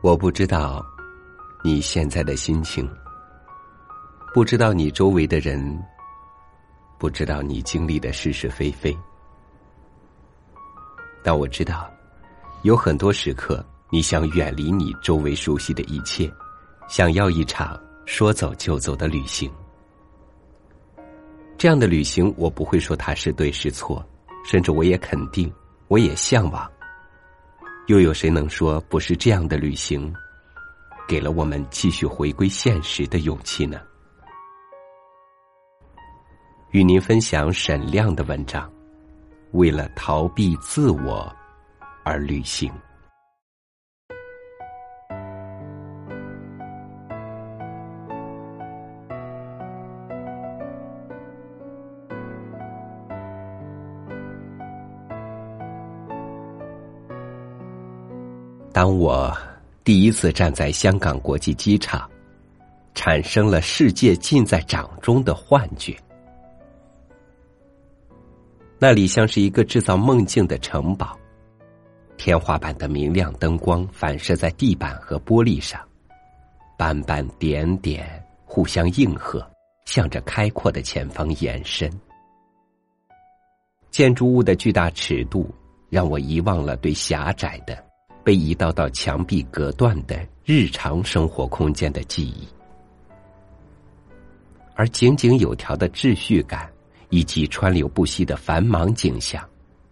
我不知道你现在的心情，不知道你周围的人，不知道你经历的是是非非，但我知道，有很多时刻，你想远离你周围熟悉的一切，想要一场说走就走的旅行。这样的旅行，我不会说它是对是错，甚至我也肯定，我也向往。又有谁能说不是这样的旅行，给了我们继续回归现实的勇气呢？与您分享沈亮的文章：为了逃避自我而旅行。当我第一次站在香港国际机场，产生了世界尽在掌中的幻觉。那里像是一个制造梦境的城堡，天花板的明亮灯光反射在地板和玻璃上，斑斑点点互相应和，向着开阔的前方延伸。建筑物的巨大尺度让我遗忘了对狭窄的。被一道道墙壁隔断的日常生活空间的记忆，而井井有条的秩序感以及川流不息的繁忙景象，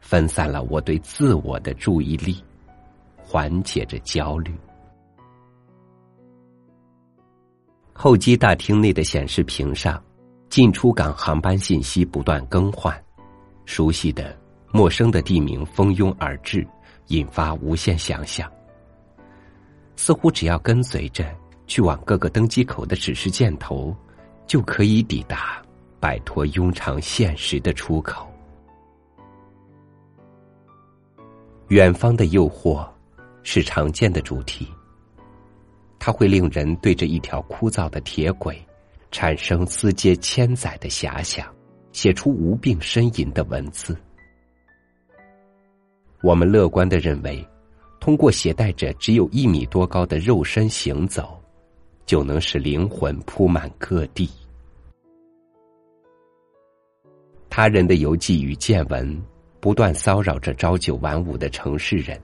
分散了我对自我的注意力，缓解着焦虑。候机大厅内的显示屏上，进出港航班信息不断更换，熟悉的、陌生的地名蜂拥而至。引发无限想象，似乎只要跟随着去往各个登机口的指示箭头，就可以抵达摆脱庸常现实的出口。远方的诱惑是常见的主题，它会令人对着一条枯燥的铁轨产生丝接千载的遐想，写出无病呻吟的文字。我们乐观的认为，通过携带着只有一米多高的肉身行走，就能使灵魂铺满各地。他人的游记与见闻，不断骚扰着朝九晚五的城市人，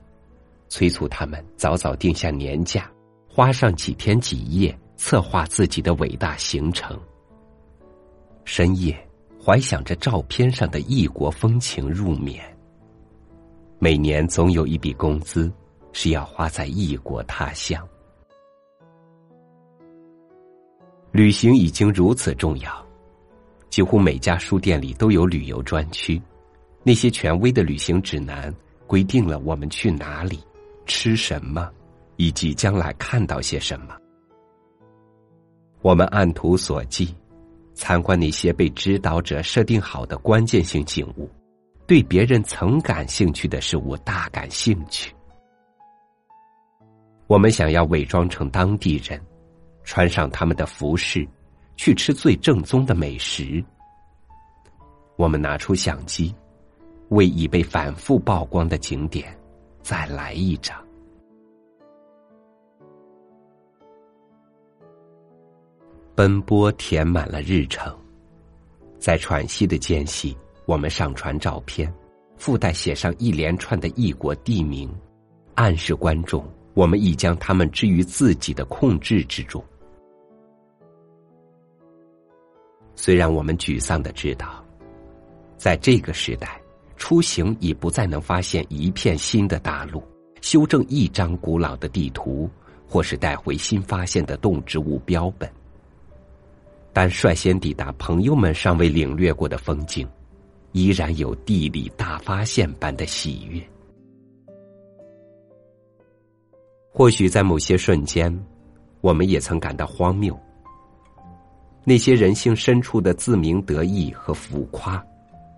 催促他们早早定下年假，花上几天几夜策划自己的伟大行程。深夜，怀想着照片上的异国风情入眠。每年总有一笔工资是要花在异国他乡。旅行已经如此重要，几乎每家书店里都有旅游专区。那些权威的旅行指南规定了我们去哪里、吃什么，以及将来看到些什么。我们按图索骥，参观那些被指导者设定好的关键性景物。对别人曾感兴趣的事物大感兴趣。我们想要伪装成当地人，穿上他们的服饰，去吃最正宗的美食。我们拿出相机，为已被反复曝光的景点再来一张。奔波填满了日程，在喘息的间隙。我们上传照片，附带写上一连串的异国地名，暗示观众我们已将他们置于自己的控制之中。虽然我们沮丧的知道，在这个时代，出行已不再能发现一片新的大陆，修正一张古老的地图，或是带回新发现的动植物标本，但率先抵达朋友们尚未领略过的风景。依然有地理大发现般的喜悦。或许在某些瞬间，我们也曾感到荒谬。那些人性深处的自鸣得意和浮夸，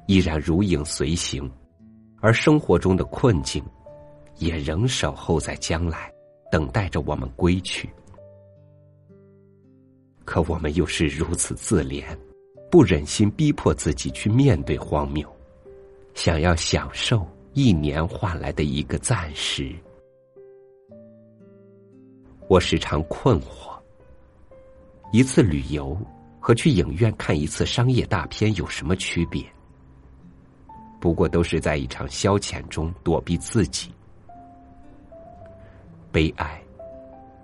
依然如影随形，而生活中的困境，也仍守候在将来，等待着我们归去。可我们又是如此自怜。不忍心逼迫自己去面对荒谬，想要享受一年换来的一个暂时。我时常困惑：一次旅游和去影院看一次商业大片有什么区别？不过都是在一场消遣中躲避自己。悲哀，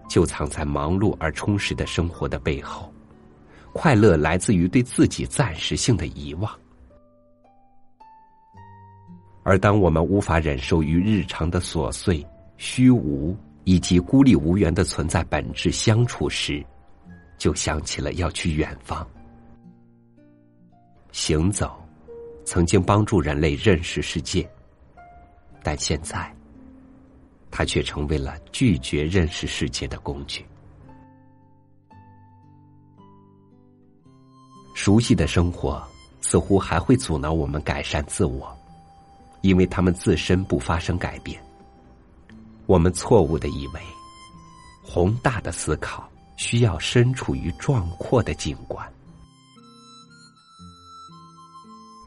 就藏在忙碌而充实的生活的背后；快乐来自于对自己暂时性的遗忘。而当我们无法忍受与日常的琐碎、虚无以及孤立无援的存在本质相处时，就想起了要去远方。行走，曾经帮助人类认识世界，但现在，它却成为了拒绝认识世界的工具。熟悉的生活似乎还会阻挠我们改善自我。因为他们自身不发生改变，我们错误的以为，宏大的思考需要身处于壮阔的景观。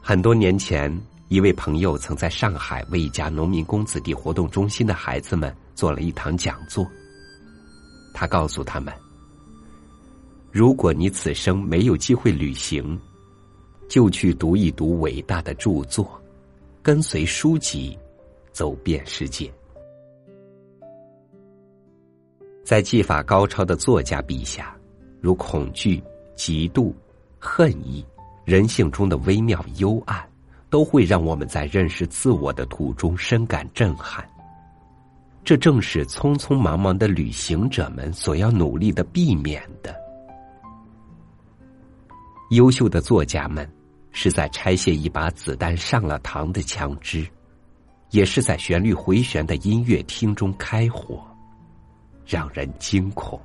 很多年前，一位朋友曾在上海为一家农民工子弟活动中心的孩子们做了一堂讲座。他告诉他们：“如果你此生没有机会旅行，就去读一读伟大的著作。”跟随书籍，走遍世界。在技法高超的作家笔下，如恐惧、嫉妒、恨意、人性中的微妙幽暗，都会让我们在认识自我的途中深感震撼。这正是匆匆忙忙的旅行者们所要努力的避免的。优秀的作家们。是在拆卸一把子弹上了膛的枪支，也是在旋律回旋的音乐厅中开火，让人惊恐，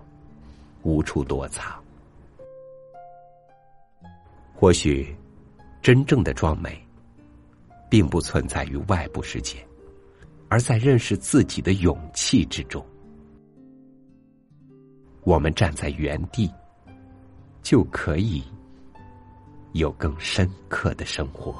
无处躲藏。或许，真正的壮美，并不存在于外部世界，而在认识自己的勇气之中。我们站在原地，就可以。有更深刻的生活。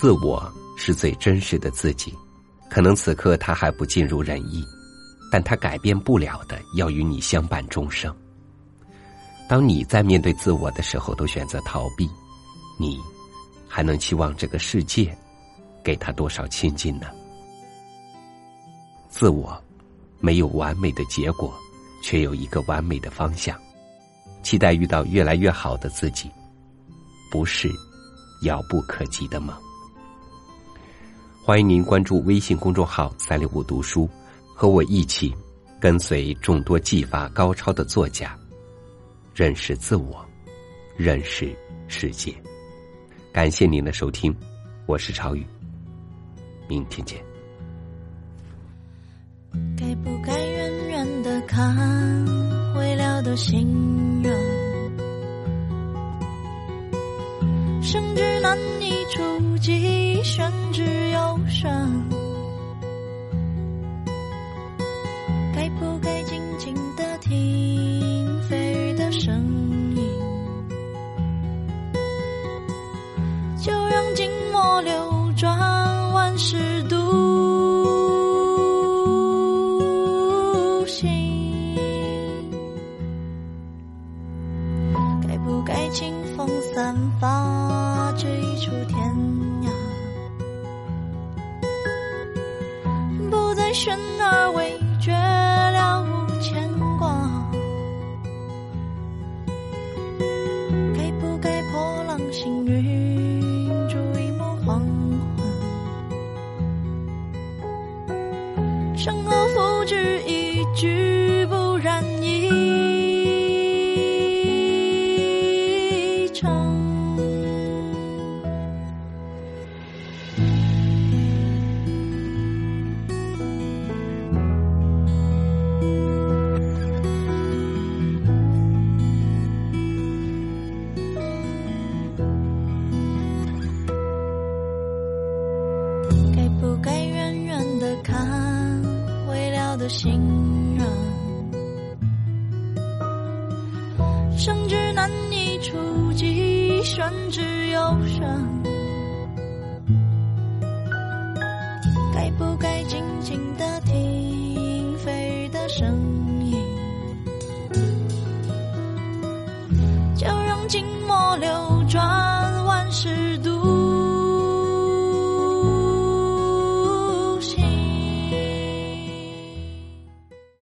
自我是最真实的自己，可能此刻他还不尽如人意。但他改变不了的，要与你相伴终生。当你在面对自我的时候，都选择逃避，你还能期望这个世界给他多少亲近呢？自我没有完美的结果，却有一个完美的方向。期待遇到越来越好的自己，不是遥不可及的梦。欢迎您关注微信公众号“三六五读书”。和我一起，跟随众多技法高超的作家，认识自我，认识世界。感谢您的收听，我是超宇，明天见。该不该远远的看，会了的心软，生之难以触及，流转万事，独行。该不该清风散发，这一处天涯？不再悬而未决，了无牵挂。然一场该不该远远的看，未了的心愿。生之难以触及，宣之忧伤。该不该静静的？